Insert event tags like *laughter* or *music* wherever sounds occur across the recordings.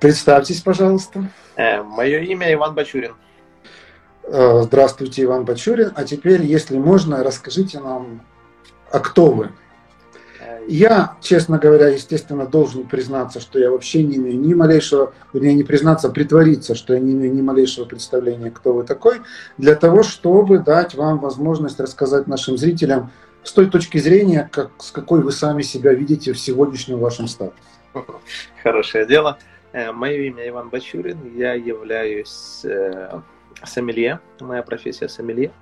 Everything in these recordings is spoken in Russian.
Представьтесь, пожалуйста. Э, мое имя Иван Бачурин. Э, здравствуйте, Иван Бачурин. А теперь, если можно, расскажите нам, а кто вы? Э, я, честно говоря, естественно, должен признаться, что я вообще не имею ни малейшего, вернее, не признаться, а притвориться, что я не имею ни малейшего представления, кто вы такой, для того, чтобы дать вам возможность рассказать нашим зрителям с той точки зрения, как, с какой вы сами себя видите в сегодняшнем вашем статусе. Хорошее дело. Э, Мое имя Иван Бачурин, я являюсь э, сомелье, моя профессия сомелье.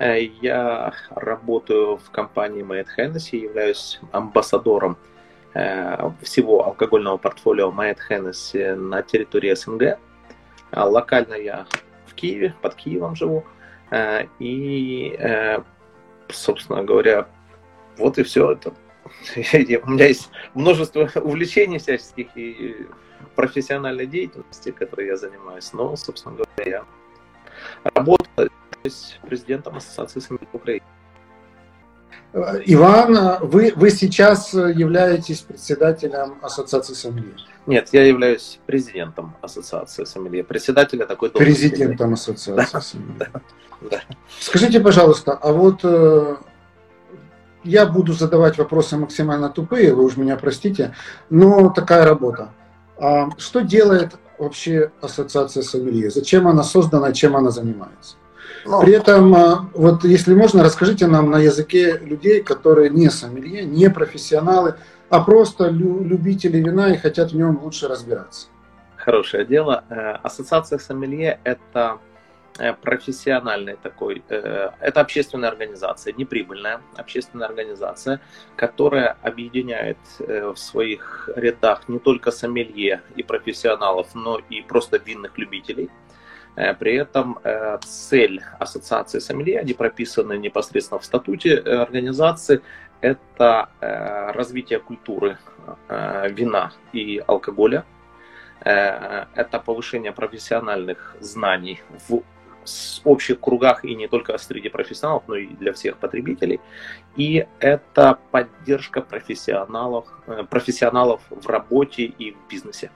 Э, я работаю в компании Moet Hennessy, являюсь амбассадором всего алкогольного портфолио Moet Hennessy на территории СНГ. Локально я в Киеве, под Киевом живу. И, собственно говоря, вот и все это. *laughs* У меня есть множество *laughs* увлечений всяческих, и профессиональной деятельности, которой я занимаюсь, но, собственно говоря, я работаю президентом Ассоциации сомелье Украины. Иван, вы, вы сейчас являетесь председателем Ассоциации сомелье? Нет, я являюсь президентом Ассоциации сомелье. Председателя такой должности. Президентом Ассоциации да, сомелье. Да, да. Скажите, пожалуйста, а вот э, я буду задавать вопросы максимально тупые, вы уж меня простите, но такая работа. А что делает вообще ассоциация сомелье? Зачем она создана, чем она занимается? Ну, При этом, а, вот если можно, расскажите нам на языке людей, которые не сомелье, не профессионалы, а просто любители вина и хотят в нем лучше разбираться. Хорошее дело. Э, ассоциация сомелье – это профессиональный такой, э, это общественная организация, неприбыльная общественная организация, которая объединяет э, в своих рядах не только сомелье и профессионалов, но и просто винных любителей. При этом цель ассоциации сомелье, они прописаны непосредственно в статуте организации, это развитие культуры вина и алкоголя, это повышение профессиональных знаний в общих кругах и не только среди профессионалов, но и для всех потребителей. И это поддержка профессионалов, э, профессионалов в работе и в бизнесе.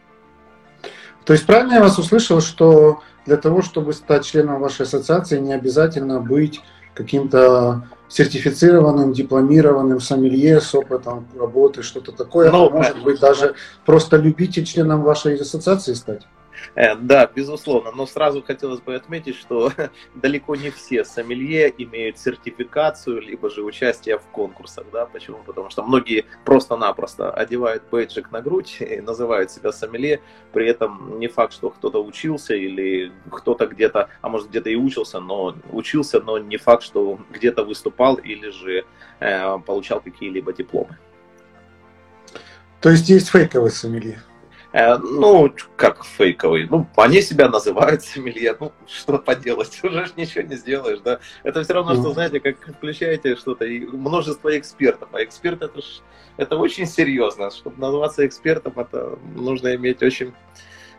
То есть правильно я вас услышал, что для того, чтобы стать членом вашей ассоциации, не обязательно быть каким-то сертифицированным, дипломированным сомелье с опытом работы, что-то такое, ну, а может быть даже просто любитель членом вашей ассоциации стать? Э, да, безусловно, но сразу хотелось бы отметить, что *laughs* далеко не все сомелье имеют сертификацию, либо же участие в конкурсах. Да? Почему? Потому что многие просто-напросто одевают бейджик на грудь *laughs* и называют себя сомелье, при этом не факт, что кто-то учился или кто-то где-то, а может где-то и учился, но учился, но не факт, что где-то выступал или же э, получал какие-либо дипломы. То есть есть фейковые сомелье? Э, ну, как фейковый. Ну, они себя называют *laughs* сомелье. Ну, что поделать, *laughs* уже ничего не сделаешь, да. Это все равно, что, знаете, как включаете что-то, и множество экспертов. А эксперт это, ж, это очень серьезно. Чтобы называться экспертом, это нужно иметь очень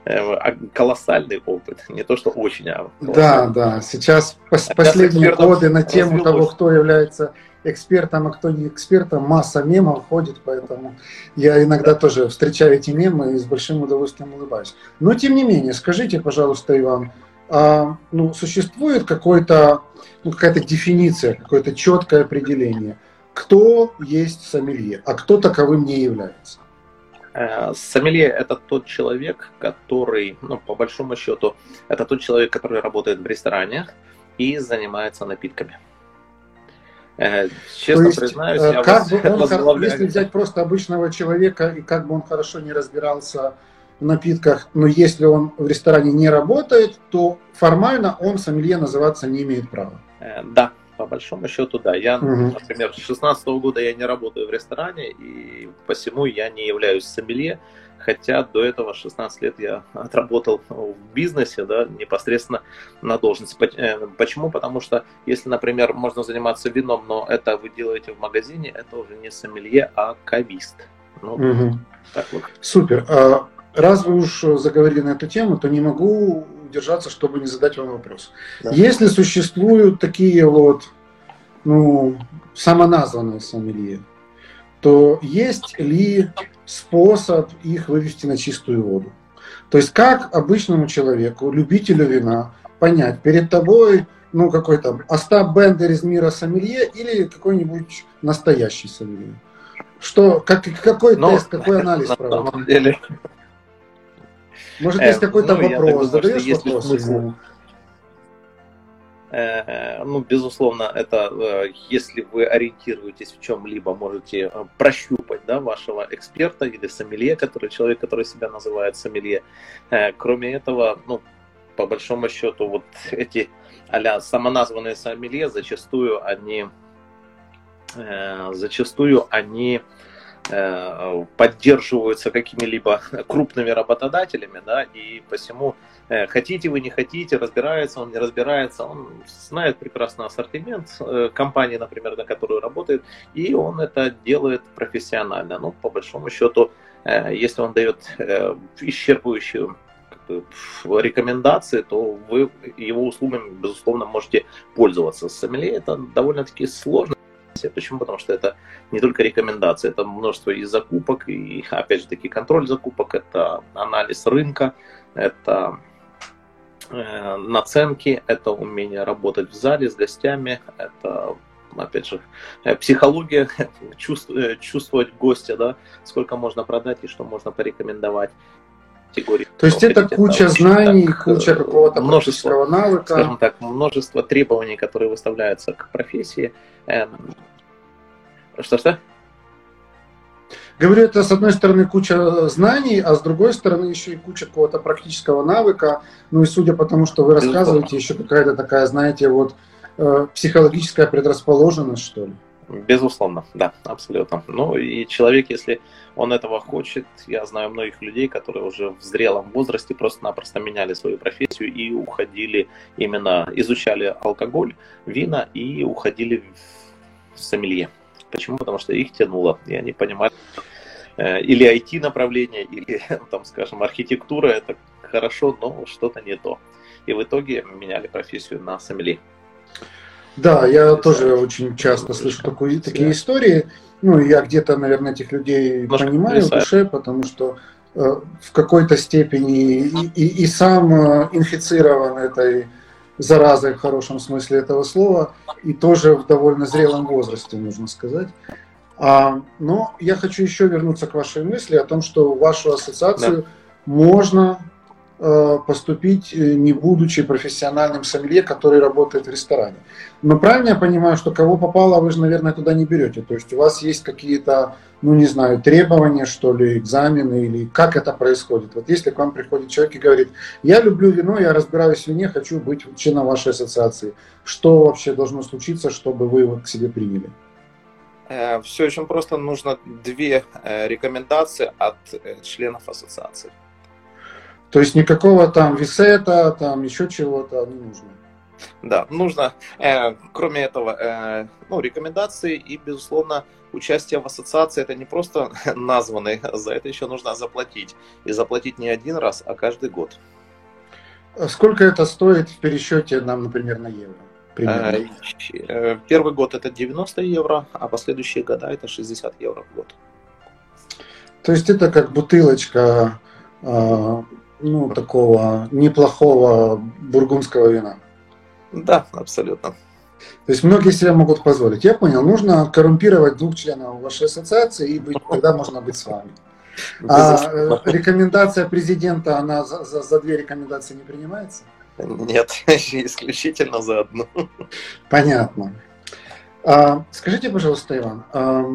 э, а, колоссальный опыт, не то что очень, а Да, да. Сейчас а последние годы на тему того, кто является экспертом, а кто не экспертом, масса мемов ходит, поэтому я иногда тоже встречаю эти мемы и с большим удовольствием улыбаюсь. Но тем не менее, скажите, пожалуйста, Иван, а, ну, существует какой-то, ну, какая-то дефиниция, какое-то четкое определение, кто есть сомелье, а кто таковым не является? Э, сомелье – это тот человек, который, ну, по большому счету, это тот человек, который работает в ресторанах и занимается напитками. Э, честно есть, признаюсь, э, я как бы он, если взять просто обычного человека, и как бы он хорошо не разбирался в напитках, но если он в ресторане не работает, то формально он сомелье называться не имеет права. Э, да, По большому счету, да. Я, угу. например, с 16 года я не работаю в ресторане, и посему я не являюсь сомелье, хотя до этого 16 лет я *laughs* отработал в бизнесе, да, непосредственно на должности. Э, почему? Потому что если, например, можно заниматься вином, но это вы делаете в магазине, это уже не сомелье, а кавист. Ну, угу. так вот. Супер. А раз вы уж заговорили на эту тему, то не могу удержаться, чтобы не задать вам вопрос. Да. Если существуют такие вот, ну, самоназванные сомелье, то есть ли способ их вывести на чистую воду? То есть как обычному человеку, любителю вина, понять, перед тобой ну, какой там Остап Бендер из мира сомелье или какой-нибудь настоящий сомелье? Что, как, какой Но, тест, какой *laughs* анализ на самом деле, может, есть э, какой-то ну, вопрос, задаешь вопрос ему? Э, ну, безусловно, это э, если вы ориентируетесь в чем-либо, можете прощупать да, вашего эксперта или сомелье, который человек, который себя называет сомелье. Кроме этого, ну, по большому счету, вот эти а самоназванные сомелье, зачастую они, зачастую они Э, поддерживаются какими-либо крупными работодателями, да, и посему э, хотите вы, не хотите, разбирается он, не разбирается, он знает прекрасно ассортимент э, компании, например, на которую работает, и он это делает профессионально. Ну, по большому счету, если он дает исчерпывающую рекомендации, то вы его услугами, безусловно, можете пользоваться. Сомелье это довольно-таки сложно Почему? Потому что это не только рекомендации, это множество и закупок, и опять же таки контроль закупок, это анализ рынка, это э, наценки, это умение работать в зале с гостями, это опять же, э, психология, *laughs* э, чувствовать гостя, да, сколько можно продать и что можно порекомендовать. Категории. То есть это куча знаний, так, куча какого-то множество навыка. Скажем так, множество требований, которые выставляются к профессии. Эм, что-что? Говорю, это с одной стороны куча знаний, а с другой стороны еще и куча какого-то практического навыка. Ну и судя по тому, что вы рассказываете, еще какая-то такая, знаете, вот э, психологическая предрасположенность, что ли. Безусловно, да, абсолютно. Ну и человек, если он этого хочет, я знаю многих людей, которые уже в зрелом возрасте просто-напросто меняли свою профессию и уходили именно, изучали алкоголь, вина и уходили в сомелье. Почему? Потому что их тянуло, и они понимали, э, или IT направление, или, *laughs* там, скажем, архитектура, это хорошо, но что-то не то. И в итоге меняли профессию на сомелье. Да, я тоже очень часто слышу такую, такие истории. Ну, я где-то, наверное, этих людей Немножко понимаю в душе, потому что э, в какой-то степени и, и, и сам э, инфицирован этой заразой в хорошем смысле этого слова, и тоже в довольно зрелом возрасте, нужно сказать. А, но я хочу еще вернуться к вашей мысли о том, что вашу ассоциацию да. можно поступить, э, не будучи профессиональным сомелье, который работает в ресторане. Но правильно я понимаю, что кого попало, вы же, наверное, туда не берете. То есть у вас есть какие-то, ну не знаю, требования, что ли, экзамены, или как это происходит? Вот если к вам приходит человек и говорит, я люблю вино, я разбираюсь в вине, хочу быть членом вашей ассоциации. Что вообще должно случиться, чтобы вы его к себе приняли? Э, Все очень просто. Нужно две рекомендации от членов ассоциации. То есть никакого там висета, там еще чего-то не нужно. Да, нужно, э, кроме этого, э, ну, рекомендации и, безусловно, участие в ассоциации это не просто *laughs* названный, за это еще нужно заплатить. И заплатить не один раз, а каждый год. Сколько это стоит в пересчете нам, например, на евро? Примерно? Э, первый год это 90 евро, а последующие года это 60 евро в год. То есть это как бутылочка а, ну, такого неплохого бургундского вина. Да, абсолютно. То есть многие себе могут позволить. Я понял, нужно коррумпировать двух членов вашей ассоциации, и быть, тогда можно быть с вами. А э, рекомендация президента, она за, за, за две рекомендации не принимается? Нет, *laughs* исключительно за одну. Понятно. А, скажите, пожалуйста, Иван, а,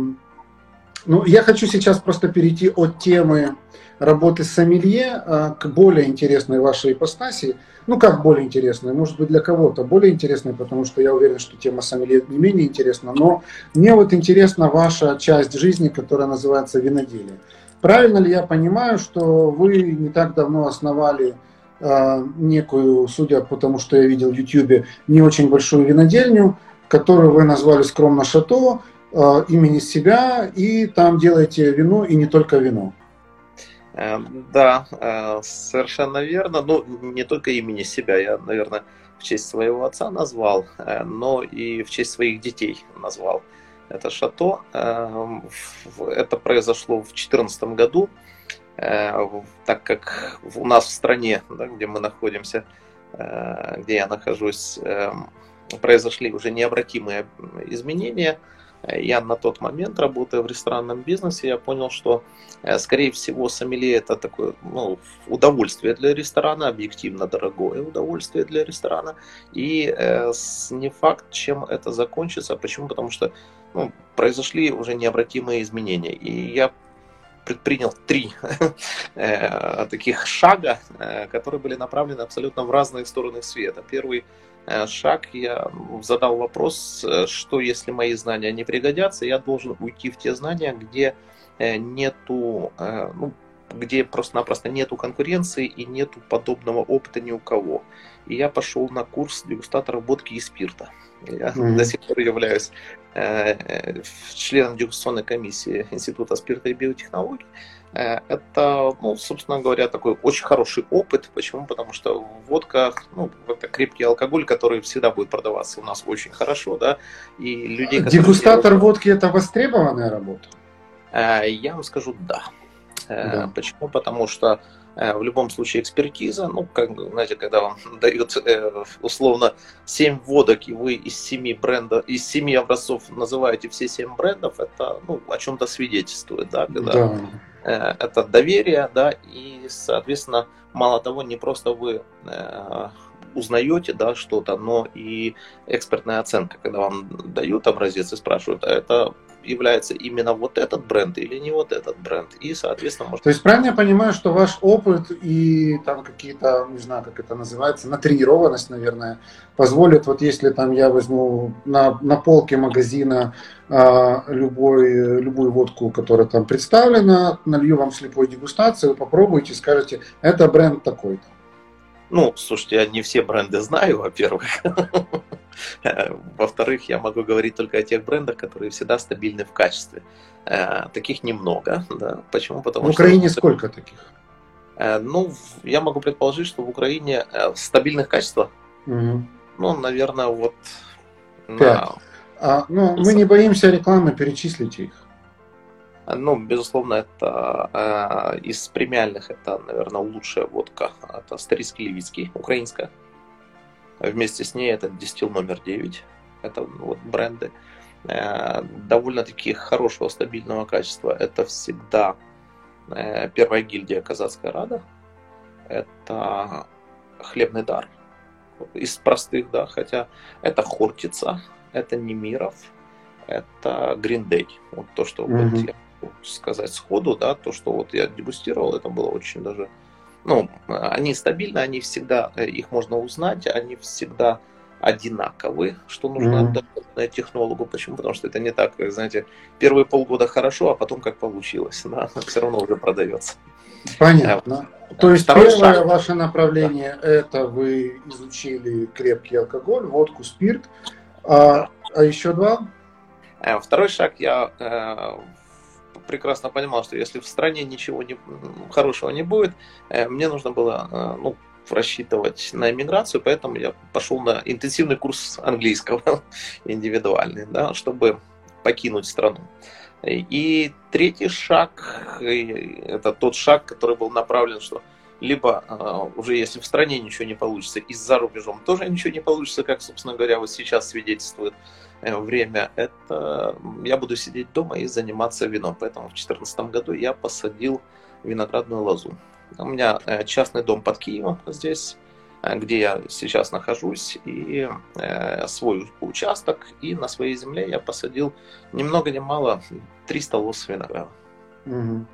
Ну, я хочу сейчас просто перейти от темы работы с сомелье а, к более интересной вашей ипостаси. Ну, как более интересной? Может быть, для кого-то более интересной, потому что я уверен, что тема сомелье не менее интересна. Но мне вот интересна ваша часть жизни, которая называется виноделие. Правильно ли я понимаю, что вы не так давно основали э, некую, судя по тому, что я видел в YouTube, не очень большую винодельню, которую вы назвали скромно «Шато», э, имени себя, и там делаете вино, и не только вино? Э, да, э, совершенно верно. Ну, не только имени себя, я, наверное, в честь своего отца назвал, э, но и в честь своих детей назвал это шато. Это произошло в 2014 году, так как у нас в стране, да, где мы находимся, где я нахожусь, произошли уже необратимые изменения – я на тот момент, работая в ресторанном бизнесе, я понял, что, э, скорее всего, сомелье это такое ну, удовольствие для ресторана, объективно дорогое удовольствие для ресторана. И э, не факт, чем это закончится. Почему? Потому что ну, произошли уже необратимые изменения. И я предпринял три *laughs* э, таких шага, э, которые были направлены абсолютно в разные стороны света. Первый шаг, я задал вопрос, э, что если мои знания не пригодятся, я должен уйти в те знания, где э, нету, ну, где просто-напросто нету конкуренции и нету подобного опыта ни у кого. И я пошел на курс дегустатора водки и спирта. Я mm-hmm. до сих пор являюсь э, членом дегустационной комиссии Института спирта и биотехнологий. Э, это, ну, собственно говоря, такой очень хороший опыт. Почему? Потому что водка, ну, это крепкий алкоголь, который всегда будет продаваться у нас очень хорошо, да, и людей... Дегустатор делают... водки – это востребованная работа? Э, я вам скажу «да». Э, да. Почему? Потому что в любом случае экспертиза, ну, как, знаете, когда вам *laughs* дают условно 7 водок, и вы из 7 брендов, из 7 образцов называете все 7 брендов, это, ну, о чем-то свидетельствует, да, когда да это доверие, да, и, соответственно, мало того, не просто вы э, узнаете, да, что-то, но и экспертная оценка, когда вам дают образец и спрашивают, а это является именно вот этот бренд или не вот этот бренд. И, соответственно, может... То есть правильно я понимаю, что ваш опыт и там какие-то, не знаю, как это называется, натренированность, наверное, позволит, вот если там я возьму на, на полке магазина а, любой, любую водку, которая там представлена, налью вам слепой дегустации, вы попробуете, скажете, это бренд такой-то. Ну, слушайте, я не все бренды знаю, во-первых. *laughs* *laughs* Во-вторых, я могу говорить только о тех брендах, которые всегда стабильны в качестве. Э, таких немного. Да. Почему? Потому в Украине что... сколько таких? Э, ну, я могу предположить, что в Украине э, стабильных качествах, угу. ну, наверное, вот... Пять. На... А, ну, мы не боимся рекламы, перечислите их. Ну, безусловно, это э, из премиальных это, наверное, лучшая водка. Это Старицкий Левицкий, украинская. Вместе с ней это дистил номер 9. Это вот бренды. Э, довольно-таки хорошего, стабильного качества. Это всегда э, первая гильдия Казацкая Рада. Это хлебный дар. Из простых, да, хотя это Хортица, это Немиров, это Гриндей. Вот то, что mm-hmm. вот я сказать сходу, да, то, что вот я дегустировал, это было очень даже, ну, они стабильны, они всегда, э, их можно узнать, они всегда одинаковые, что нужно mm-hmm. технологу. Почему? Потому что это не так, знаете, первые полгода хорошо, а потом как получилось, *laughs* да, все равно уже продается. Понятно. А, То есть первое шаг. ваше направление да. это вы изучили крепкий алкоголь, водку, спирт, а, а еще два? Э, второй шаг я э, прекрасно понимал, что если в стране ничего не, хорошего не будет, э, мне нужно было э, ну, рассчитывать на иммиграцию, поэтому я пошел на интенсивный курс английского, *laughs* индивидуальный, да, чтобы покинуть страну. И третий шаг, это тот шаг, который был направлен, что либо э, уже если в стране ничего не получится, и за рубежом тоже ничего не получится, как, собственно говоря, вот сейчас свидетельствует время, это я буду сидеть дома и заниматься вином. Поэтому в 2014 году я посадил виноградную лозу. У меня э, частный дом под Киевом здесь. где я сейчас нахожусь, и свой участок, и на своей земле я посадил ни много ни мало 300 лос винограда. Угу.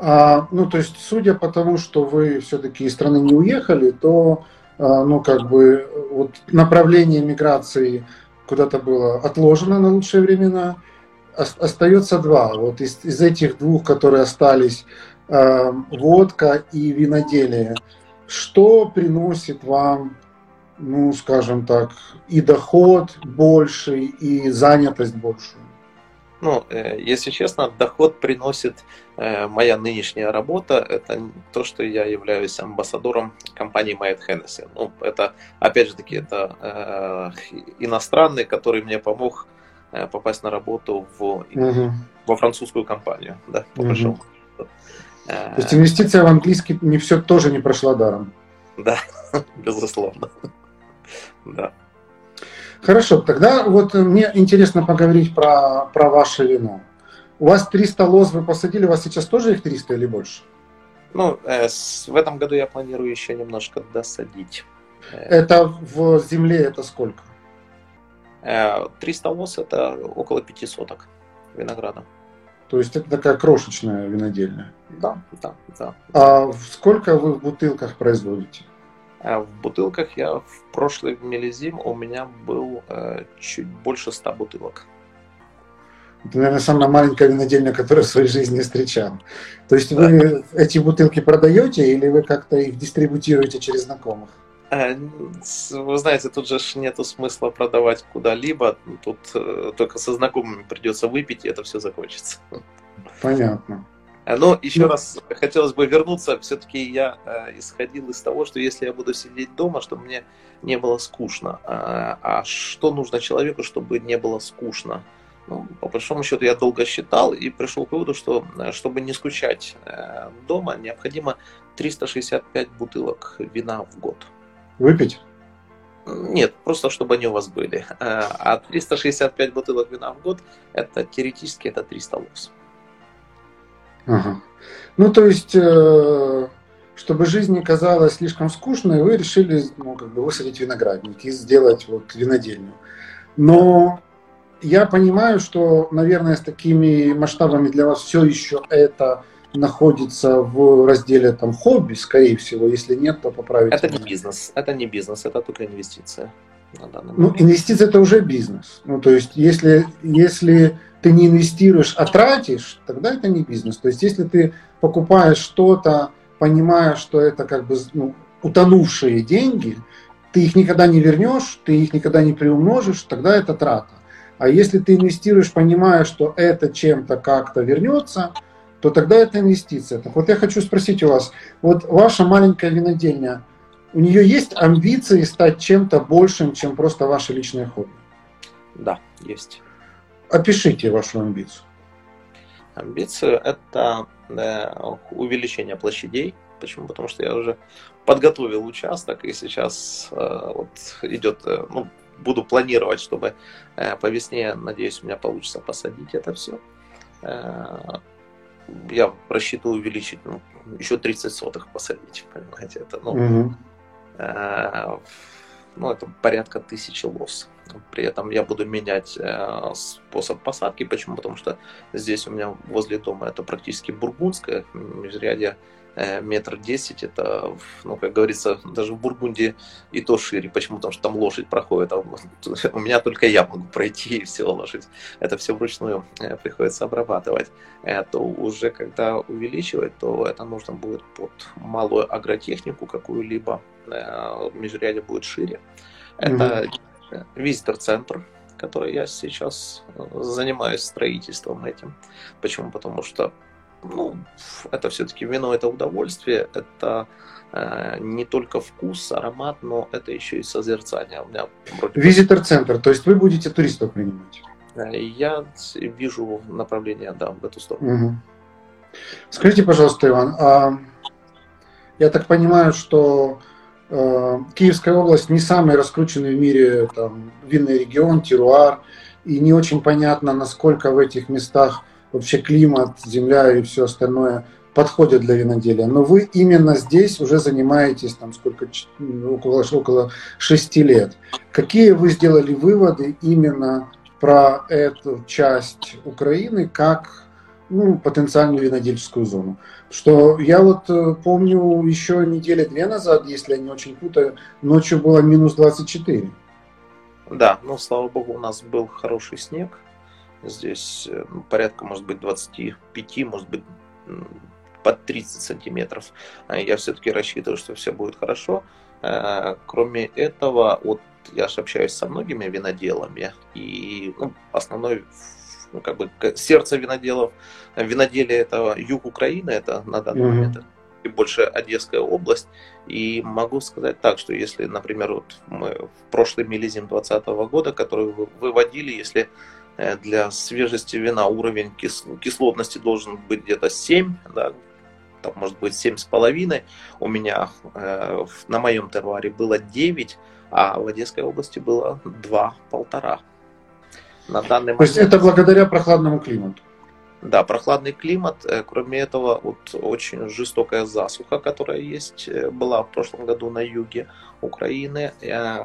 А, ну, то есть, судя по тому, что вы все-таки из страны не уехали, то, а, ну, как бы, вот направление миграции куда-то было отложено на лучшие времена. Остается два. Вот из, из этих двух, которые остались, э, водка и виноделие. Что приносит вам, ну, скажем так, и доход больший, и занятость большую? Ну, э, если честно, доход приносит моя нынешняя работа. Это то, что я являюсь амбассадором компании Майт Hennessy. Ну, это, опять же таки, это э, иностранный, который мне помог э, попасть на работу в, угу. во французскую компанию. Да, по угу. большому То есть инвестиция в английский не все тоже не прошла даром. Да, *laughs* безусловно. Да. Хорошо, тогда вот мне интересно поговорить про, про ваше вино. У вас 300 лоз вы посадили, у вас сейчас тоже их 300 или больше? Ну, э, с, в этом году я планирую еще немножко досадить. Э, это в земле это сколько? Э, 300 лоз это около 5 соток винограда. То есть это такая крошечная винодельня? Да, да, да. А сколько вы в бутылках производите? А в бутылках я в прошлый мелизим у меня был э, чуть больше 100 бутылок. Это, наверное, самая маленькая винодельня, которую в своей жизни встречал. То есть вы эти бутылки продаете или вы как-то их дистрибутируете через знакомых? Э, вы знаете, тут же нету смысла продавать куда-либо. Тут э, только со знакомыми придется выпить, и это все закончится. Понятно. Э, но еще ну, раз хотелось бы вернуться. Все-таки я э, исходил из того, что если я буду сидеть дома, чтобы мне не было скучно. А, а что нужно человеку, чтобы не было скучно? Ну, по большому счету я долго считал и пришел к выводу, что э, чтобы не скучать э, дома, необходимо 365 бутылок вина в год. Выпить? Нет, просто чтобы они у вас были. Э, а 365 бутылок вина в год, это теоретически это 300 лос. Ага. Ну, то есть, чтобы жизнь не казалась слишком скучной, вы решили ну, как бы высадить виноградник и сделать вот винодельню. Но я понимаю, что, наверное, с такими масштабами для вас все еще это находится в разделе там хобби, скорее всего. Если нет, то поправить. Это не бизнес. Это не бизнес, это только инвестиция. Ну, инвестиция это уже бизнес. Ну, то есть, если, если ты не инвестируешь, а тратишь, тогда это не бизнес. То есть если ты покупаешь что-то, понимая, что это как бы ну, утонувшие деньги, ты их никогда не вернешь, ты их никогда не приумножишь, тогда это трата. А если ты инвестируешь, понимая, что это чем-то как-то вернется, то тогда это инвестиция. Так вот я хочу спросить у вас, вот ваша маленькая винодельня, у нее есть амбиции стать чем-то большим, чем просто ваше личное хобби? Да, есть. Опишите вашу амбицию. Амбицию – это да, увеличение площадей. Почему? Потому что я уже подготовил участок, и сейчас э, вот идет, э, ну, буду планировать, чтобы э, по весне, надеюсь, у меня получится посадить это все. Э, я рассчитываю увеличить, ну, еще 30 сотых посадить, понимаете, это, ну, угу. э, ну, это порядка тысячи лос. При этом я буду менять э, способ посадки. Почему? Потому что здесь у меня возле дома это практически бургундское межрядье э, метр десять, это, ну, как говорится, даже в Бургундии и то шире. Почему? Потому что там лошадь проходит, а *laughs* у меня только я могу пройти и все лошадь. Это все вручную э, приходится обрабатывать. Это уже когда увеличивать, то это нужно будет под малую агротехнику какую-либо. Межрядье будет шире. Это mm-hmm визитор-центр, который я сейчас э, занимаюсь строительством этим. Почему? Потому что ну, это все-таки вино, это удовольствие, это э, не только вкус, аромат, но это еще и созерцание. У меня Визитор-центр, то есть вы будете туристов принимать? Я вижу направление, да, в эту сторону. Угу. Скажите, пожалуйста, Иван, а я так понимаю, что Э, Киевская область не самый раскрученный в мире там, винный регион, теруар, и не очень понятно, насколько в этих местах вообще климат, земля и все остальное подходят для виноделия, но вы именно здесь уже занимаетесь там сколько, около, около 6 лет. Какие вы сделали выводы именно про эту часть Украины как ну, потенциальную винодельческую зону. Что я вот э, помню еще недели две назад, если я не очень путаю, ночью было минус 24. Да, ну слава богу, у нас был хороший снег. Здесь э, ну, порядка, может быть, 25, может быть, под 30 сантиметров. А я все-таки рассчитываю, что все будет хорошо. Э, кроме этого, вот я же общаюсь со многими виноделами, и ну, основной ну, как бы сердце виноделов, виноделия это юг Украины, это на данный mm-hmm. момент и больше Одесская область. И могу сказать так, что если, например, вот мы в прошлый милизим 2020 года, который выводили, если для свежести вина уровень кислотности должен быть где-то 7, да, там может быть 7,5, у меня э, на моем терваре было 9, а в Одесской области было 2-1,5. На данный момент... То есть это благодаря прохладному климату? Да, прохладный климат. Э, кроме этого, вот очень жестокая засуха, которая есть, э, была в прошлом году на юге Украины. Э,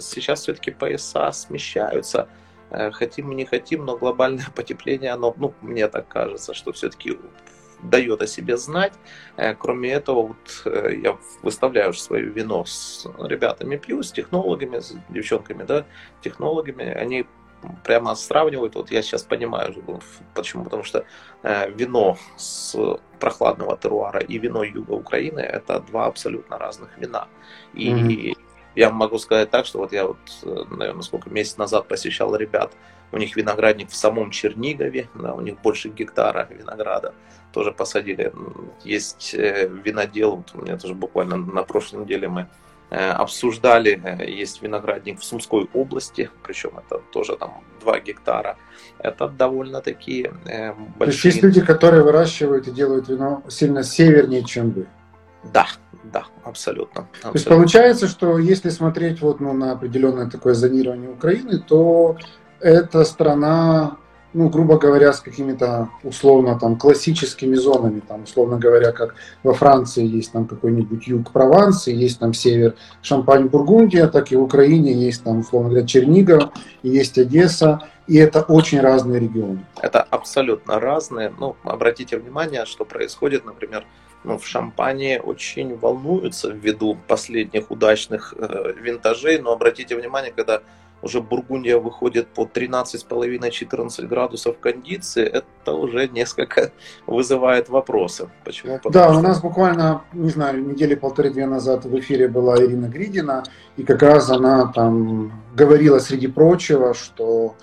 сейчас все-таки пояса смещаются. Хотим мы не хотим, но глобальное *laughs* потепление, оно, ну, мне так кажется, что все-таки дает о себе знать. Кроме этого, вот я выставляю свое вино с ребятами, пью, с технологами, с девчонками, да, технологами. Они прямо сравнивают, вот я сейчас понимаю, почему, потому что э, вино с прохладного теруара и вино юга Украины это два абсолютно разных вина. И mm-hmm. Я могу сказать так, что вот я вот, э, наверное, сколько месяц назад посещал ребят, у них виноградник в самом Чернигове, да, у них больше гектара винограда тоже посадили. Есть э, винодел, вот у меня тоже буквально на прошлой неделе мы Э, обсуждали, есть виноградник в Сумской области, причем это тоже там 2 гектара. Это довольно-таки большие... Э, То есть есть люди, которые выращивают и делают вино сильно севернее, чем вы? Да, да, абсолютно. абсолютно. То есть получается, что если смотреть вот, ну, на определенное такое зонирование Украины, то эта страна ну, грубо говоря, с какими-то условно там классическими зонами, там, условно говоря, как во Франции есть там какой-нибудь юг Прованса, есть там север Шампань-Бургундия, так и в Украине есть там, условно говоря, Чернигов, есть Одесса, и это очень разные регионы. Это абсолютно разные. Ну, обратите внимание, что происходит, например, ну, в Шампании очень волнуются ввиду последних удачных э, винтажей, но обратите внимание, когда уже Бургундия выходит по 13,5-14 градусов кондиции, это уже несколько вызывает вопросы. Почему? Потому да, что... у нас буквально, не знаю, недели полторы-две назад в эфире была Ирина Гридина, и как раз она там говорила, среди прочего, что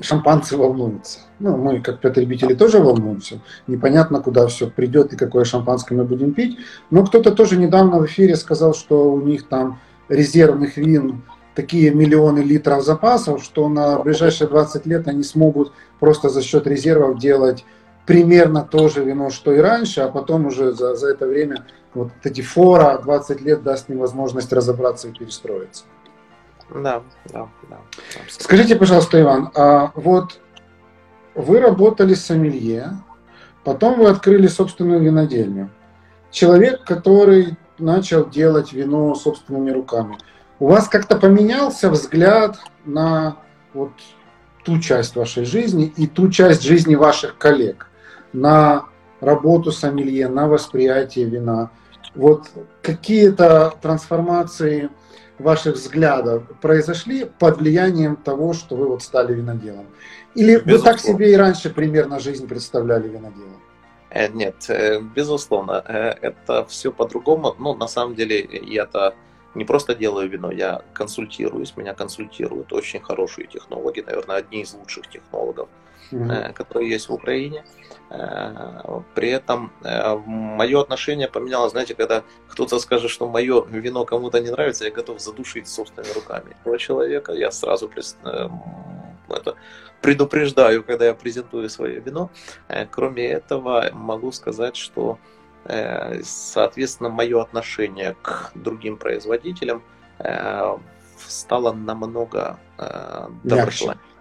шампанцы волнуются. Ну, мы, как потребители, тоже волнуемся. Непонятно, куда все придет и какое шампанское мы будем пить. Но кто-то тоже недавно в эфире сказал, что у них там резервных вин такие миллионы литров запасов, что на ближайшие 20 лет они смогут просто за счет резервов делать примерно то же вино, что и раньше, а потом уже за, за это время вот эти фора 20 лет даст им возможность разобраться и перестроиться. Да, да, да. Скажите, пожалуйста, Иван, а вот вы работали с сомелье, потом вы открыли собственную винодельню. Человек, который начал делать вино собственными руками – у вас как-то поменялся взгляд на вот ту часть вашей жизни и ту часть жизни ваших коллег, на работу сомелье, на восприятие вина. Вот какие-то трансформации ваших взглядов произошли под влиянием того, что вы вот стали виноделом? Или Безусловно. вы так себе и раньше примерно жизнь представляли виноделом? Э, нет, э, безусловно, э, это все по-другому. Ну, на самом деле, я-то не просто делаю вино, я консультируюсь, меня консультируют очень хорошие технологи, наверное, одни из лучших технологов, mm-hmm. которые есть в Украине. Э, при этом э, мое отношение поменялось, знаете, когда кто-то скажет, что мое вино кому-то не нравится, я готов задушить собственными руками этого человека. Я сразу это предупреждаю, когда я презентую свое вино. Кроме этого, могу сказать, что соответственно, мое отношение к другим производителям э, стало намного э, доброжелательнее.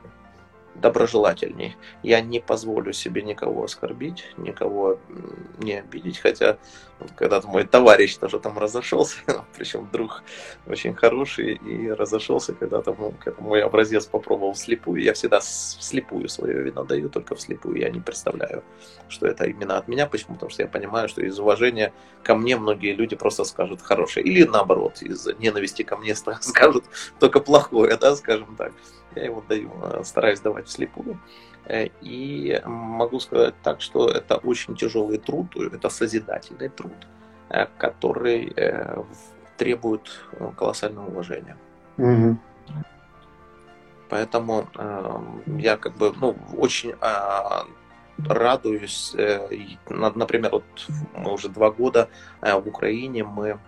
Доброжелательней. Я не позволю себе никого оскорбить, никого не обидеть, хотя когда-то мой товарищ тоже там разошелся, *laughs* причем друг очень хороший, и разошелся когда-то, ну, мой образец попробовал вслепую. Я всегда вслепую свое вино даю, только вслепую. Я не представляю, что это именно от меня. Почему? Потому что я понимаю, что из уважения ко мне многие люди просто скажут хорошее. Или наоборот, из ненависти ко мне *laughs* скажут только плохое, да, скажем так. Я его даю, э, стараюсь давать вслепую. Э, и могу сказать так, что это очень тяжелый труд, это созидательный труд, э, который требует колоссального уважения. Угу. Поэтому я как бы ну, очень а, радуюсь. например, вот мы уже два года в Украине мы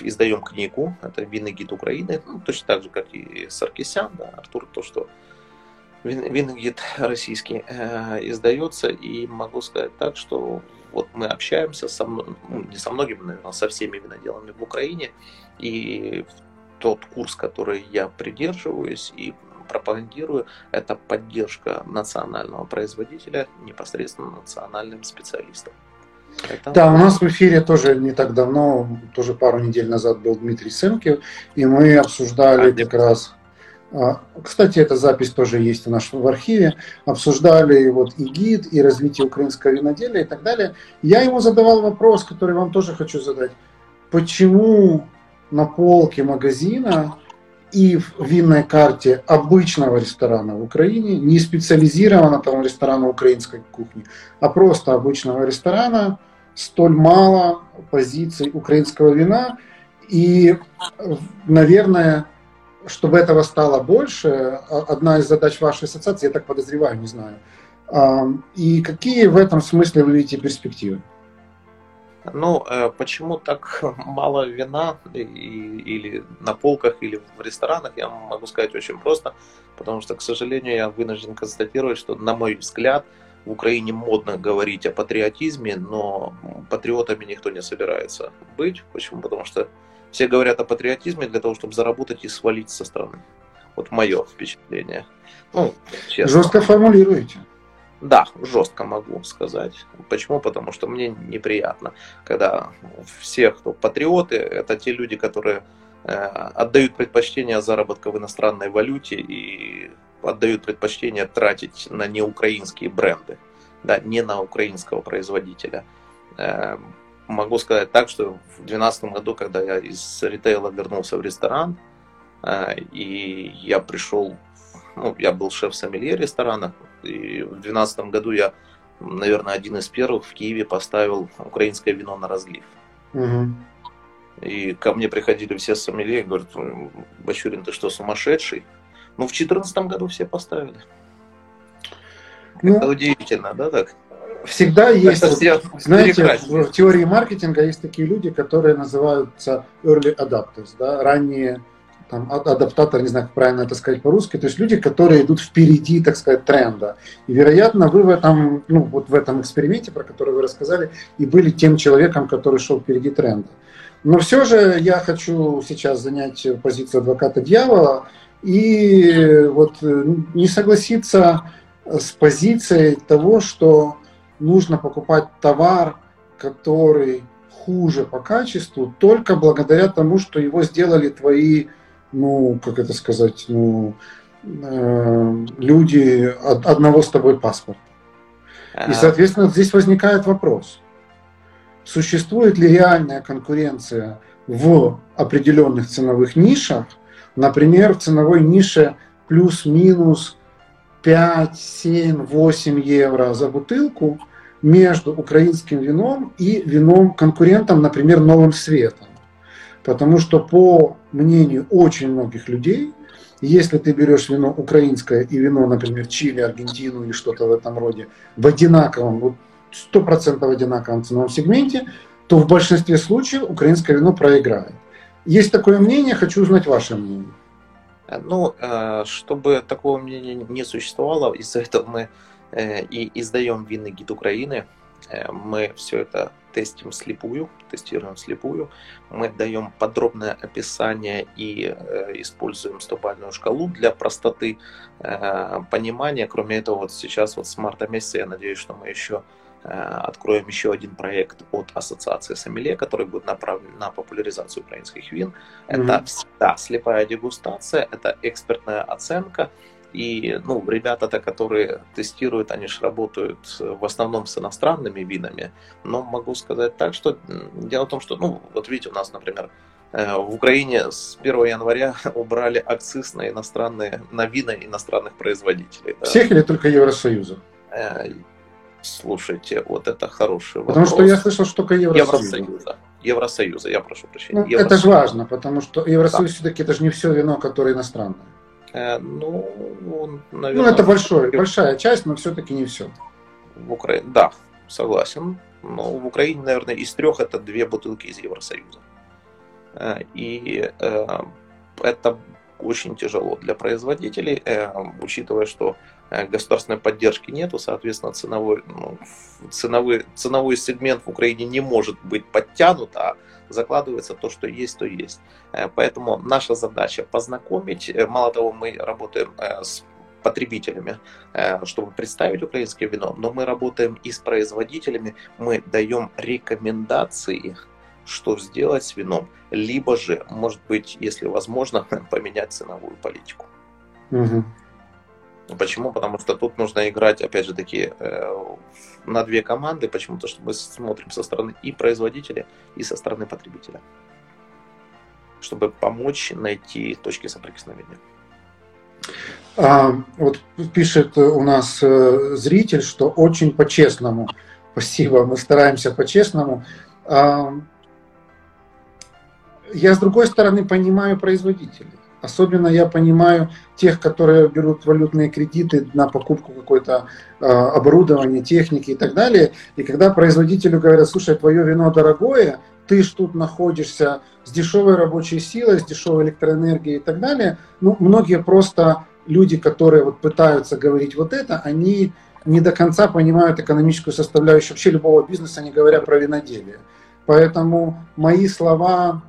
издаем книгу, это «Винный гид Украины», ну, точно так же, как и Саркисян, да, Артур, то, что винный гид российский э, издается, и могу сказать так, что вот мы общаемся со, ну, не со многими, наверное, со всеми виноделами в Украине, и тот курс, который я придерживаюсь и пропагандирую, это поддержка национального производителя непосредственно национальным специалистам. Это... Да, у нас в эфире тоже не так давно, тоже пару недель назад был Дмитрий Сенкев, и мы обсуждали а, как раз... А, кстати, эта запись тоже есть у нас в архиве. Обсуждали вот и гид, и развитие украинского виноделия и так далее. Я ему задавал вопрос, который вам тоже хочу задать. Почему на полке магазина и в винной карте обычного ресторана в Украине, не специализированного там ресторана украинской кухни, а просто обычного ресторана, столь мало позиций украинского вина. И, наверное, чтобы этого стало больше, одна из задач вашей ассоциации, я так подозреваю, не знаю. И какие в этом смысле вы видите перспективы? Ну, э, почему так *laughs* мало вина или на полках, или в ресторанах, я могу сказать очень просто. Потому что, к сожалению, я вынужден констатировать, что, на мой взгляд, в Украине модно говорить о патриотизме, но патриотами никто не собирается быть. Почему? Потому что все говорят о патриотизме для того, чтобы заработать и свалить со страны. Вот мое впечатление. Ну, честно. Жестко формулируете. Да, жестко могу сказать. Почему? Потому что мне неприятно, когда все, кто патриоты, это те люди, которые э, отдают предпочтение заработка в иностранной валюте и отдают предпочтение тратить на неукраинские бренды, да, не на украинского производителя. Э, могу сказать так, что в 2012 году, когда я из ритейла вернулся в ресторан, э, и я пришел, ну, я был шеф-сомелье ресторана, и в 2012 году я, наверное, один из первых в Киеве поставил украинское вино на разлив. Угу. И ко мне приходили все сомелье и говорят, Бачурин, ты что, сумасшедший? Ну, в 2014 году все поставили. Ну, Это удивительно, да, так? Всегда есть, знаете, в теории маркетинга есть такие люди, которые называются early adapters, да, ранние там, адаптатор, не знаю, как правильно это сказать по-русски, то есть люди, которые идут впереди, так сказать, тренда. И, вероятно, вы в этом, ну, вот в этом эксперименте, про который вы рассказали, и были тем человеком, который шел впереди тренда. Но все же я хочу сейчас занять позицию адвоката дьявола и вот не согласиться с позицией того, что нужно покупать товар, который хуже по качеству, только благодаря тому, что его сделали твои ну, как это сказать, ну, э, люди от одного с тобой паспорта. И, соответственно, здесь возникает вопрос, существует ли реальная конкуренция в определенных ценовых нишах, например, в ценовой нише плюс-минус 5, 7, 8 евро за бутылку между украинским вином и вином конкурентом, например, Новым Светом. Потому что по мнению очень многих людей, если ты берешь вино украинское и вино, например, Чили, Аргентину или что-то в этом роде, в одинаковом, вот 100% одинаковом ценовом сегменте, то в большинстве случаев украинское вино проиграет. Есть такое мнение, хочу узнать ваше мнение. Ну, э, чтобы такого мнения не существовало, из-за этого мы э, и издаем винный гид Украины, Э, мы все это тестим слепую, тестируем слепую. Мы даем подробное описание и э, используем стопальную шкалу для простоты э, понимания. Кроме этого, вот сейчас вот с марта месяца я надеюсь, что мы еще э, откроем еще один проект от Ассоциации Сомелье, который будет направлен на популяризацию украинских вин. Это mm-hmm. всегда слепая дегустация, это экспертная оценка, и ну, ребята-то, которые тестируют, они же работают в основном с иностранными винами. Но могу сказать так, что дело в том, что, ну, вот видите, у нас, например, э, в Украине с 1 января *laughs* убрали акциз на иностранные, на вина иностранных производителей. Да. Всех или только Евросоюза? Э, слушайте, вот это хороший Потому вопрос. Потому что я слышал, что только Евросоюза. Евросоюза. Евросоюза, я прошу прощения. Ну, это же важно, потому что Евросоюз да. все-таки это же не все вино, которое иностранное. Э, ну, наверное... Ну, это большой, большая часть, но все-таки не все. В Украине, да, согласен. Но в Украине, наверное, из трех это две бутылки из Евросоюза. Э, и э, это очень тяжело для производителей, учитывая, что государственной поддержки нету, соответственно, ценовой, ну, ценовой, ценовой сегмент в Украине не может быть подтянут, а закладывается то, что есть, то есть. Э, поэтому наша задача познакомить, э, мало того, мы работаем э, с потребителями, чтобы представить украинское вино, но мы работаем и с производителями, мы даем рекомендации, что сделать с вином, либо же, может быть, если возможно, *laughs* поменять ценовую политику. Угу. Почему? Потому что тут нужно играть, опять же таки, э, на две команды. Почему? то, что мы смотрим со стороны и производителя, и со стороны потребителя. Чтобы помочь найти точки соприкосновения. А, вот пишет у нас э, зритель, что очень по-честному. Спасибо, мы стараемся по-честному. А, я, с другой стороны, понимаю производителей. Особенно я понимаю тех, которые берут валютные кредиты на покупку какой-то э, оборудования, техники и так далее. И когда производителю говорят, слушай, твое вино дорогое, ты ж тут находишься с дешевой рабочей силой, с дешевой электроэнергией и так далее, ну, многие просто люди, которые вот пытаются говорить вот это, они не до конца понимают экономическую составляющую вообще любого бизнеса, не говоря про виноделие. Поэтому мои слова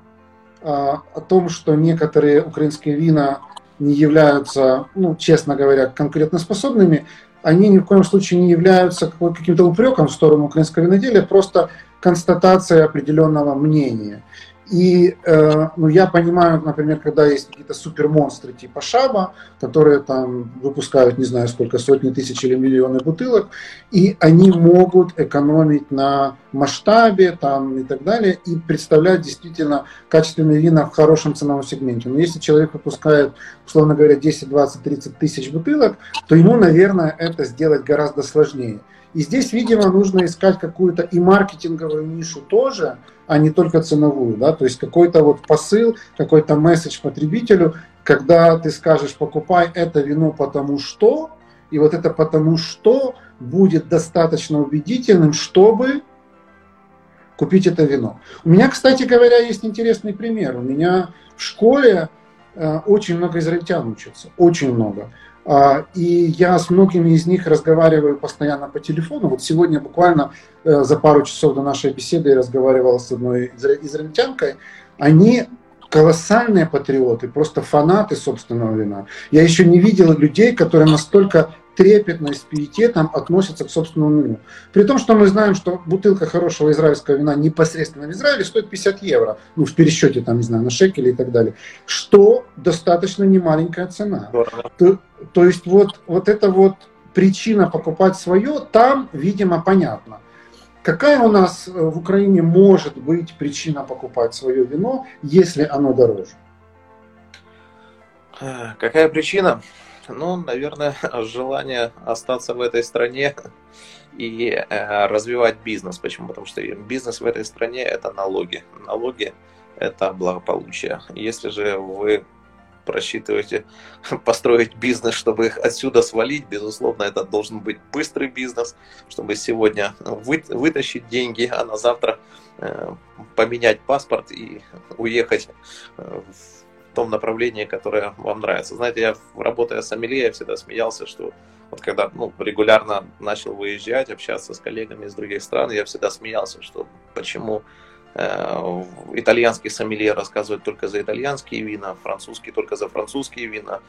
о том, что некоторые украинские вина не являются, ну, честно говоря, конкурентоспособными, они ни в коем случае не являются каким-то упреком в сторону украинского виноделия, просто констатация определенного мнения. И э, ну, я понимаю, например, когда есть какие-то супермонстры типа Шаба, которые там выпускают, не знаю сколько, сотни тысяч или миллионы бутылок, и они могут экономить на масштабе там, и так далее, и представлять действительно качественные вина в хорошем ценовом сегменте. Но если человек выпускает, условно говоря, 10, 20, 30 тысяч бутылок, то ему, наверное, это сделать гораздо сложнее. И здесь, видимо, нужно искать какую-то и маркетинговую нишу тоже, а не только ценовую. Да? То есть какой-то вот посыл, какой-то месседж потребителю, когда ты скажешь, покупай это вино потому что, и вот это потому что будет достаточно убедительным, чтобы купить это вино. У меня, кстати говоря, есть интересный пример. У меня в школе э, очень много израильтян учатся, очень много. А, и я с многими из них разговариваю постоянно по телефону. Вот сегодня буквально э, за пару часов до нашей беседы я разговаривал с одной израильтянкой. Они колоссальные патриоты, просто фанаты собственного вина. Я еще не видел людей, которые настолько трепетно с пиететом относятся к собственному вину. При том, что мы знаем, что бутылка хорошего израильского вина непосредственно в Израиле стоит 50 евро, ну, в пересчете, там, не знаю, на шекели и так далее, что достаточно немаленькая цена. То, то есть вот, вот эта вот причина покупать свое, там, видимо, понятно. Какая у нас в Украине может быть причина покупать свое вино, если оно дороже? Какая причина? Ну, наверное, *laughs* желание остаться в этой стране и э, развивать бизнес. Почему? Потому что бизнес в этой стране это налоги. Налоги это благополучие. Если же вы просчитываете *laughs* построить бизнес, чтобы их отсюда свалить, безусловно, это должен быть быстрый бизнес, чтобы сегодня вы, вытащить деньги, а на завтра э, поменять паспорт и уехать э, в том направлении, которое вам нравится. Знаете, я работая с Амелией, я всегда смеялся, что вот когда ну, регулярно начал выезжать, общаться с коллегами из других стран, я всегда смеялся, что почему э, итальянский сомелье рассказывает только за итальянские вина, французский только за французские вина,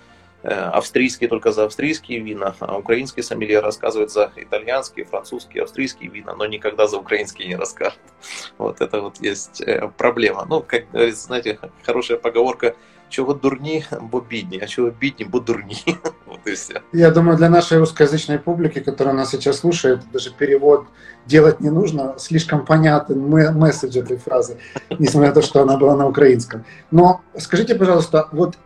э, австрийский только за австрийские вина, а украинский сомелье рассказывает за итальянские, французские, австрийские вина, но никогда за украинские не расскажет. *laughs* Вот это вот есть э, проблема. Ну, как говорится, знаете, хорошая поговорка – чего дурни, бо бідні, а чего бідні, бо дурні. *laughs* вот и все. Я думаю, для нашей русскоязычной публики, которая нас сейчас слушает, даже перевод делать не нужно. Слишком понятен месседж этой фразы, *laughs* несмотря на то, что она была на украинском. Но скажите, пожалуйста, вот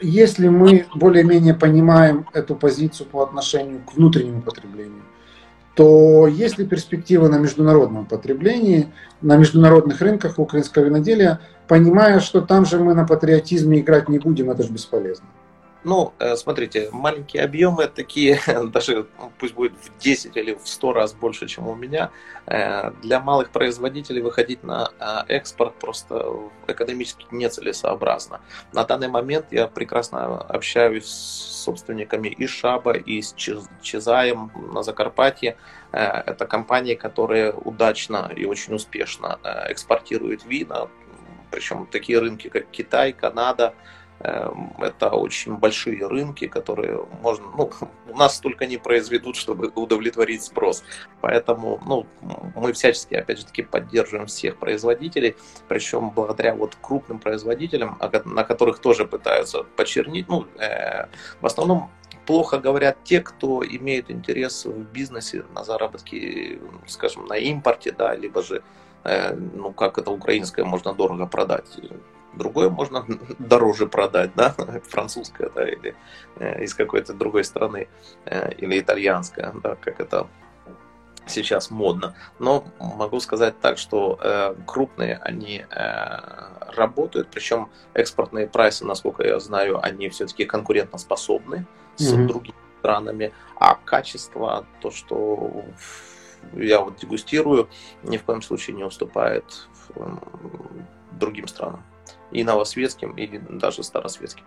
если мы более-менее понимаем эту позицию по отношению к внутреннему потреблению, то есть ли перспектива на международном потреблении, на международных рынках украинского виноделия, понимая, что там же мы на патриотизме играть не будем, это же бесполезно? Ну, э, смотрите, маленькие объемы такие, *laughs* даже пусть будет в 10 или в 100 раз больше, чем у меня, э, для малых производителей выходить на э, экспорт просто экономически нецелесообразно. На данный момент я прекрасно общаюсь с собственниками и Шаба, и с Чизаем на Закарпатье. Это компании, которые удачно и очень успешно экспортируют вина, причем такие рынки, как Китай, Канада, Эм, это очень большие рынки, которые можно, ну, *laughs* у нас столько не произведут, чтобы удовлетворить спрос. Поэтому, ну, мы всячески, опять же таки, поддерживаем всех производителей, причем благодаря вот крупным производителям, на которых тоже пытаются почернить, ну, э, в основном плохо говорят те, кто имеет интерес в бизнесе на заработки, скажем, на импорте, да, либо же, э, ну, как это украинское можно дорого продать другое можно *laughs* дороже продать, да, *laughs* французское, да, или э, из какой-то другой страны, э, или итальянское, да, как это сейчас модно. Но могу сказать так, что э, крупные они э, работают, причем экспортные прайсы, насколько я знаю, они все-таки конкурентоспособны с mm-hmm. другими странами, а качество, то, что я вот дегустирую, ни в коем случае не уступает другим странам и новосветским, и даже старосветским.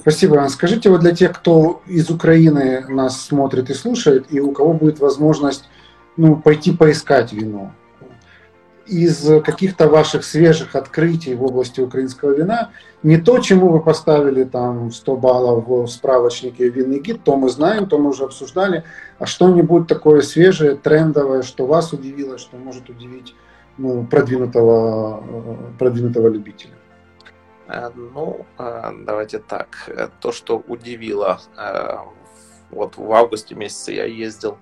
Спасибо. Скажите вот для тех, кто из Украины нас смотрит и слушает, и у кого будет возможность ну, пойти поискать вино, из каких-то ваших свежих открытий в области украинского вина, не то, чему вы поставили там 100 баллов в справочнике «Винный гид», то мы знаем, то мы уже обсуждали, а что-нибудь такое свежее, трендовое, что вас удивило, что может удивить ну, продвинутого, продвинутого любителя. Э, ну, э, давайте так. Э, то, что удивило, вот в августе месяце я ездил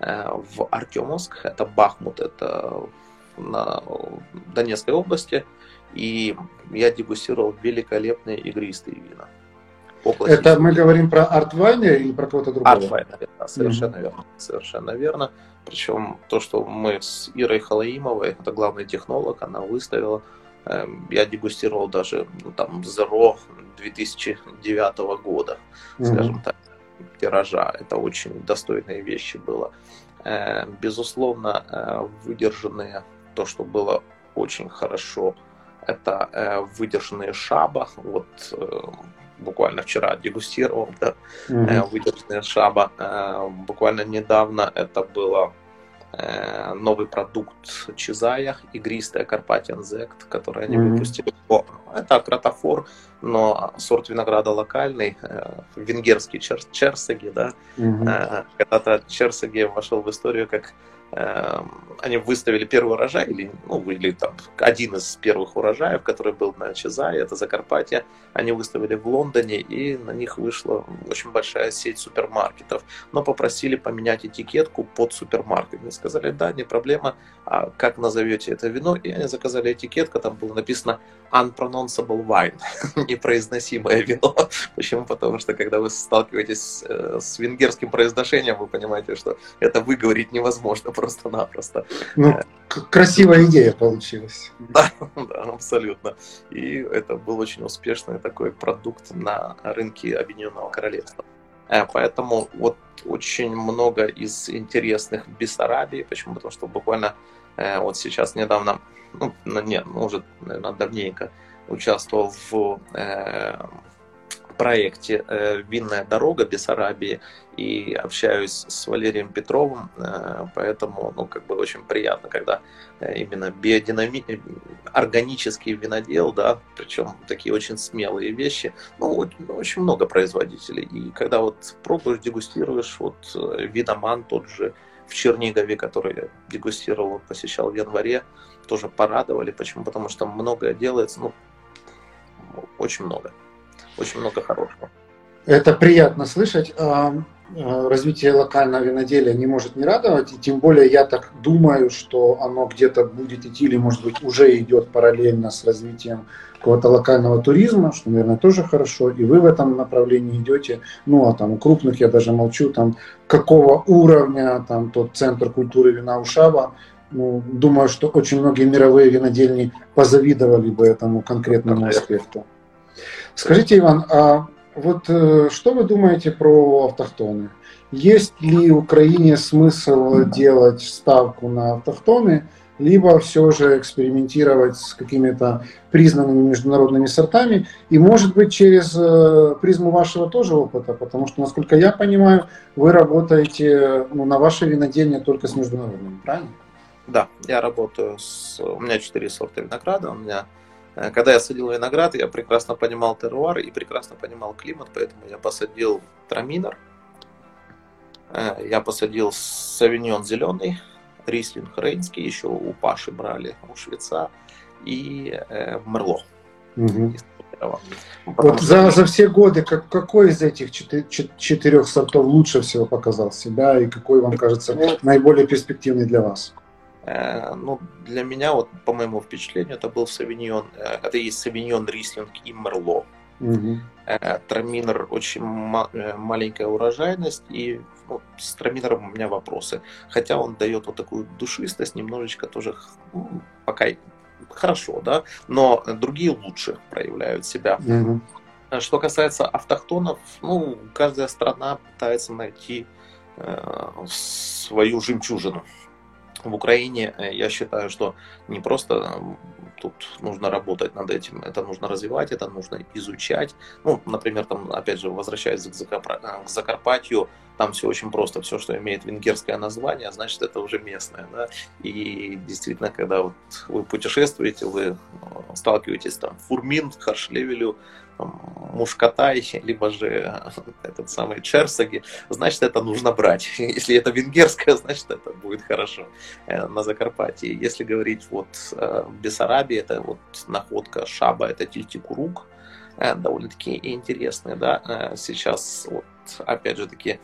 в Артемовск, это Бахмут, это на Донецкой области, и я дегустировал великолепные игристые вина. Это мы говорим про Артвайнер или про кого-то другого? Артвайнер, да, совершенно mm-hmm. верно. Совершенно верно. Причем то, что мы с Ирой Халаимовой, это главный технолог, она выставила, Эм, я дегустировал даже ну, там Zero 2009 года, mm-hmm. скажем так, тиража. Это очень достойные вещи было. Эм, безусловно, э, выдержанные, то, что было очень хорошо, это э, выдержанные шаба. Вот э, буквально вчера дегустировал, да, mm-hmm. выдержанные шаба. Буквально недавно это было Э, новый продукт Чизая, игристая Carpathian Zect, который они mm-hmm. выпустили. Это акротофор, но сорт винограда локальный, э, венгерский чер- черсеги, да. Mm-hmm. Когда-то черсеги вошел в историю как они выставили первый урожай, или, ну, или там один из первых урожаев, который был на Чезаре, это Закарпатье, они выставили в Лондоне, и на них вышла очень большая сеть супермаркетов, но попросили поменять этикетку под супермаркет. Мне сказали, да, не проблема, а как назовете это вино? И они заказали этикетку, там было написано unpronounceable wine, *laughs* непроизносимое вино. *laughs* Почему? Потому что когда вы сталкиваетесь э, с венгерским произношением, вы понимаете, что это выговорить невозможно просто-напросто. Ну, красивая идея получилась. *laughs* Да, да, абсолютно. И это был очень успешный такой продукт на рынке Объединенного Королевства. Э, поэтому вот очень много из интересных Бессарабии. Почему? Потому что буквально э, вот сейчас недавно, ну, нет, ну, уже, наверное, давненько участвовал в э, проекте э, «Винная дорога» Бессарабии и общаюсь с Валерием Петровым, э, поэтому ну, как бы очень приятно, когда э, именно биодинами... органический винодел, да, причем такие очень смелые вещи, ну, очень, очень много производителей, и когда вот пробуешь, дегустируешь, вот виноман тот же в Чернигове, который я дегустировал, посещал в январе, тоже порадовали, почему? Потому что многое делается, ну, очень много очень много хорошего. Это приятно слышать. А, а, развитие локального виноделия не может не радовать, и тем более я так думаю, что оно где-то будет идти или, может быть, уже идет параллельно с развитием какого-то локального туризма, что, наверное, тоже хорошо, и вы в этом направлении идете. Ну, а там у крупных я даже молчу, там какого уровня там тот центр культуры вина Ушаба, ну, думаю, что очень многие мировые винодельни позавидовали бы этому конкретному аспекту. Скажите, Иван, а вот э, что вы думаете про автохтоны? Есть ли в Украине смысл делать ставку на автохтоны, либо все же экспериментировать с какими-то признанными международными сортами, и может быть через э, призму вашего тоже опыта, потому что, насколько я понимаю, вы работаете ну, на вашей винодельне только с международными, правильно? Да, я работаю с... У меня четыре сорта винограда, у меня когда я садил виноград, я прекрасно понимал теруар и прекрасно понимал климат, поэтому я посадил траминер, э, я посадил савиньон зеленый, рислинг рейнский, еще у Паши брали, у швеца, и э, мерло. Угу. Вот за, за все годы как, какой из этих четырех сортов лучше всего показал себя и какой вам кажется ну, наиболее перспективный для вас? Э, ну, для меня, вот по моему впечатлению, это был Савиньон, э, это есть Савиньон, Рислинг и Мерло. Угу. Траминер очень маленькая урожайность, и ну, с траминером у меня вопросы. Хотя он дает вот такую душистость, немножечко тоже ну, пока хорошо, да, но другие лучше проявляют себя. Угу. Что касается автохтонов, ну, каждая страна пытается найти э, свою жемчужину в Украине. Э, я считаю, что не просто тут нужно работать над этим, это нужно развивать, это нужно изучать. Ну, например, там, опять же, возвращаясь к, Закарпа- к Закарпатью, там все очень просто, все, что имеет венгерское название, значит, это уже местное, да, и действительно, когда вот вы путешествуете, вы э, сталкиваетесь там Фурмин, Харшлевелю, Мушкатай, либо же *laughs* этот самый Черсаги, значит, это нужно брать. *laughs* Если это венгерское, значит, это будет хорошо э, на Закарпатье. Если говорить вот э, в Бессарабии, это вот находка Шаба, это Тильтикурук, э, довольно-таки интересные, да, сейчас вот, опять же таки,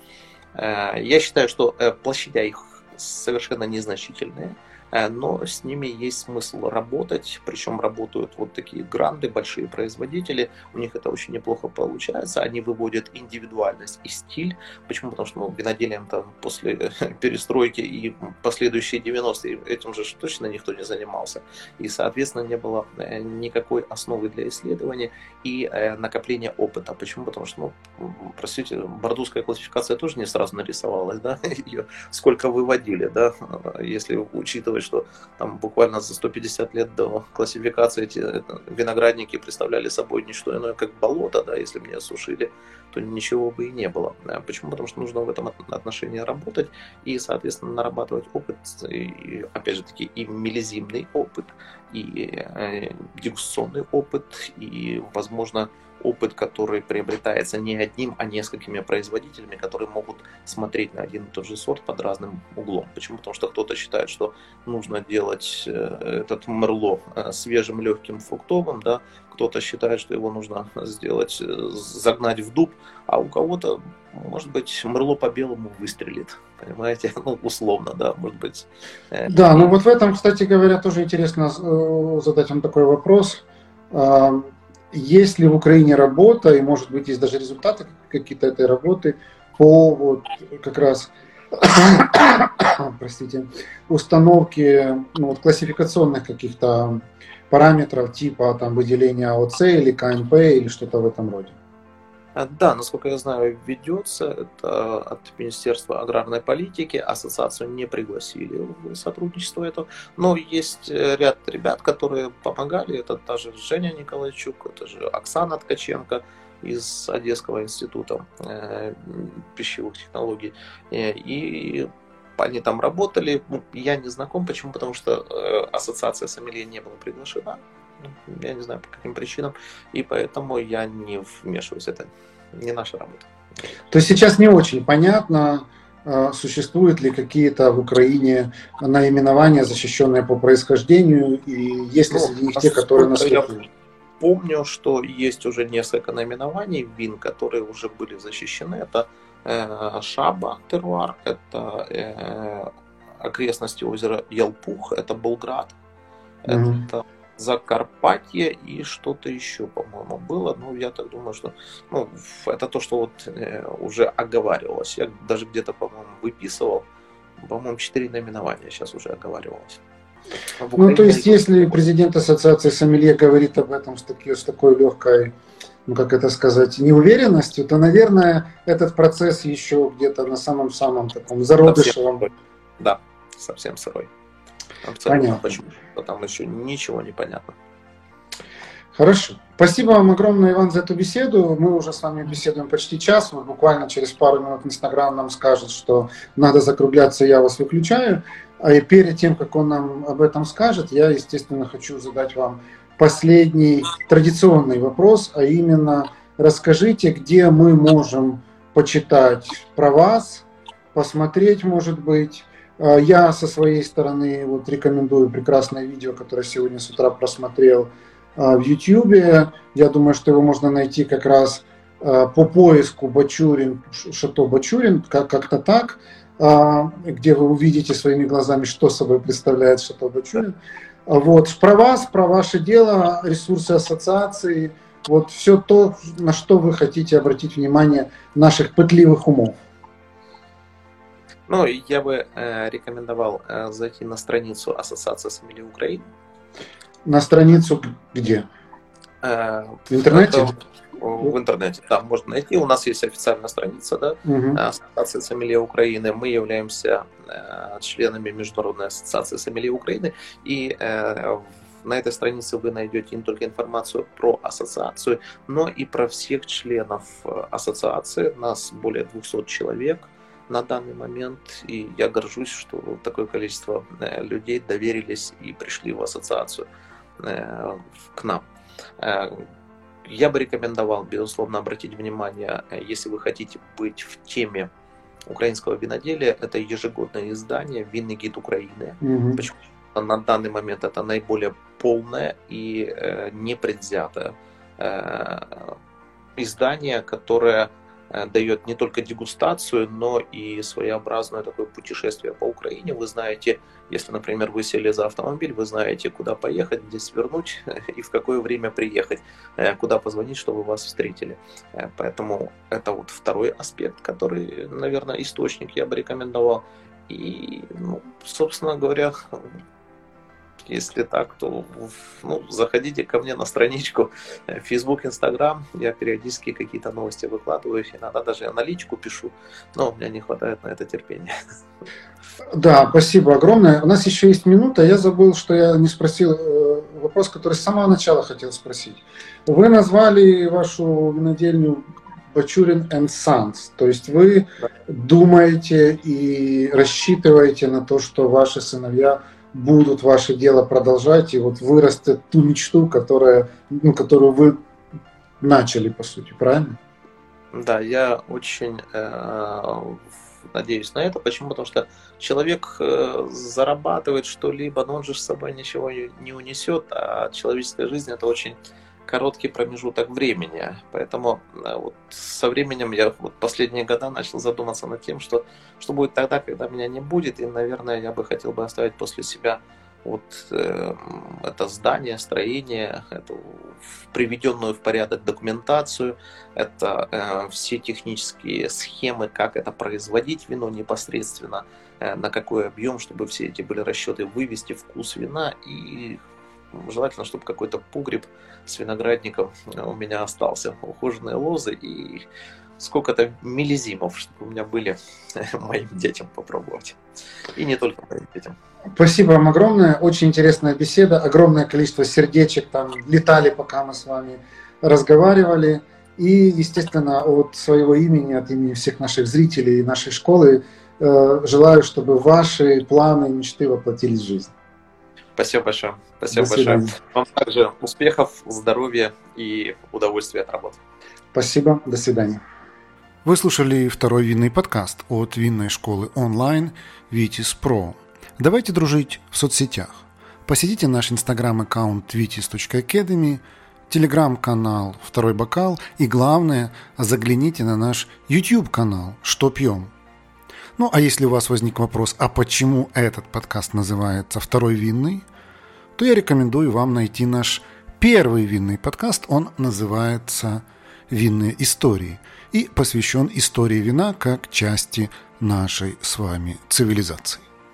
я считаю, что площадя их совершенно незначительные, но с ними есть смысл работать, причем работают вот такие гранды, большие производители, у них это очень неплохо получается, они выводят индивидуальность и стиль, почему? Потому что ну, виноделием там после *laughs* перестройки и последующие 90-е этим же точно никто не занимался, и, соответственно, не было э, никакой основы для исследования и э, накопления опыта. Почему? Потому что, ну, простите, бордовская классификация тоже не сразу нарисовалась, да, *laughs* ее сколько выводили, да, *laughs* если учитывать, что там буквально за 150 лет до классификации эти виноградники представляли собой не что иное, как болото, да, если бы не осушили, то ничего бы и не было. Почему? Потому что нужно в этом отношении работать и, соответственно, нарабатывать опыт, и, опять же таки, и мелизимный опыт, и э, дегустационный опыт, и, возможно, опыт, который приобретается не одним, а несколькими производителями, которые могут смотреть на один и тот же сорт под разным углом. Почему? Потому что кто-то считает, что нужно делать э, этот мерло э, свежим, легким, фруктовым, да, кто-то считает, что его нужно сделать, э, загнать в дуб, а у кого-то, может быть, мерло по белому выстрелит, понимаете, *laughs* ну, условно, да, может быть. Да, ну вот в этом, кстати говоря, тоже интересно задать вам такой вопрос есть ли в Украине работа, и может быть есть даже результаты какие-то этой работы по вот как раз *coughs* простите, установке ну, вот, классификационных каких-то параметров типа там выделения ОЦ или КНП или что-то в этом роде? А, да, насколько я знаю, ведется это от Министерства аграрной политики. Ассоциацию не пригласили в сотрудничество это. Но есть э, ряд ребят, которые помогали. Это та же Женя Николайчук, это же Оксана Ткаченко. из Одесского института э, пищевых технологий. Э, и они там работали. Я не знаком, почему? Потому что ассоциация сомелье не была приглашена. Я не знаю по каким причинам. И поэтому я не вмешиваюсь. Это не наша работа. То есть сейчас не очень понятно, э, существуют ли какие-то в Украине наименования, защищенные по происхождению, и есть ли ну, среди них те, которые на Я помню, что есть уже несколько наименований вин, которые уже были защищены. Это э, Шаба, Теруар, это э, окрестности озера Ялпух, это Болград, mm-hmm. это Закарпатье и что-то еще, по-моему, было. Ну, я так думаю, что ну, это то, что вот э, уже оговаривалось. Я даже где-то, по-моему, выписывал. По-моему, четыре наименования сейчас уже оговаривалось. Ну, то есть, если президент Ассоциации Сомелье говорит об этом с, таки, с такой легкой, ну, как это сказать, неуверенностью, то, наверное, этот процесс еще где-то на самом-самом таком зародышевом. Да, совсем сырой. Абсолютно. Понятно. Почему? Там еще ничего не понятно. Хорошо. Спасибо вам огромное, Иван, за эту беседу. Мы уже с вами беседуем почти час. Вот буквально через пару минут Инстаграм нам скажет, что надо закругляться, я вас выключаю. А и перед тем, как он нам об этом скажет, я, естественно, хочу задать вам последний традиционный вопрос, а именно расскажите, где мы можем почитать про вас, посмотреть, может быть, я со своей стороны вот рекомендую прекрасное видео, которое сегодня с утра просмотрел а, в YouTube. Я думаю, что его можно найти как раз а, по поиску Бачурин, Шато Бачурин, как-то так, где вы увидите своими глазами, что собой представляет Шато Бачурин. Вот. Про вас, про ваше дело, ресурсы ассоциации, вот все то, на что вы хотите обратить внимание наших пытливых умов. Ну, я бы э, рекомендовал э, зайти на страницу Ассоциации Сомелье Украины. На страницу где? Э, в интернете? Это, в интернете, да, можно найти. У нас есть официальная страница, да, угу. Ассоциации Сомелье Украины. Мы являемся э, членами Международной ассоциации Сомелье Украины. И э, на этой странице вы найдете не только информацию про ассоциацию, но и про всех членов э, ассоциации. Нас более 200 человек на данный момент, и я горжусь, что такое количество э, людей доверились и пришли в ассоциацию э, к нам. Э, я бы рекомендовал, безусловно, обратить внимание, если вы хотите быть в теме украинского виноделия, это ежегодное издание «Винный гид Украины». Угу. Почему? На данный момент это наиболее полное и непредвзятое издание, которое дает не только дегустацию, но и своеобразное такое путешествие по Украине. Вы знаете, если, например, вы сели за автомобиль, вы знаете, куда поехать, где свернуть *laughs* и в какое время приехать, э, куда позвонить, чтобы вас встретили. Э, поэтому это вот второй аспект, который, наверное, источник я бы рекомендовал. И, ну, собственно говоря, если так, то ну, заходите ко мне на страничку э, Facebook, Instagram. Я периодически какие-то новости выкладываю, иногда даже аналитику пишу, но у меня не хватает на это терпения. Да, спасибо огромное. У нас еще есть минута. Я забыл, что я не спросил э, вопрос, который с самого начала хотел спросить. Вы назвали вашу винодельню Бачурин and Sons. То есть вы да. думаете и рассчитываете на то, что ваши сыновья будут ваше дело продолжать и вот вырастет ту мечту, которая, ну, которую вы начали, по сути, правильно? Да, я очень э, надеюсь на это. Почему? Потому что человек э, зарабатывает что-либо, но он же с собой ничего не унесет, а человеческая жизнь это очень короткий промежуток времени. Поэтому э, вот со временем я вот последние года начал задуматься над тем, что, что будет тогда, когда меня не будет. И, наверное, я бы хотел бы оставить после себя вот э, это здание, строение, эту приведенную в порядок документацию, это э, все технические схемы, как это производить вино непосредственно, э, на какой объем, чтобы все эти были расчеты вывести вкус вина и желательно, чтобы какой-то погреб с виноградником у меня остался, ухоженные лозы и сколько-то миллизимов, чтобы у меня были моим детям попробовать. И не только моим детям. Спасибо вам огромное. Очень интересная беседа. Огромное количество сердечек там летали, пока мы с вами разговаривали. И, естественно, от своего имени, от имени всех наших зрителей и нашей школы э, желаю, чтобы ваши планы и мечты воплотились в жизнь. Спасибо большое. Спасибо большое. Вам также успехов, здоровья и удовольствия от работы. Спасибо. До свидания. Вы слушали второй винный подкаст от винной школы онлайн Vitis Pro. Давайте дружить в соцсетях. Посетите наш инстаграм-аккаунт vitis.academy, телеграм-канал «Второй бокал» и, главное, загляните на наш YouTube-канал «Что пьем?». Ну, а если у вас возник вопрос, а почему этот подкаст называется «Второй винный?», то я рекомендую вам найти наш первый винный подкаст. Он называется «Винные истории» и посвящен истории вина как части нашей с вами цивилизации.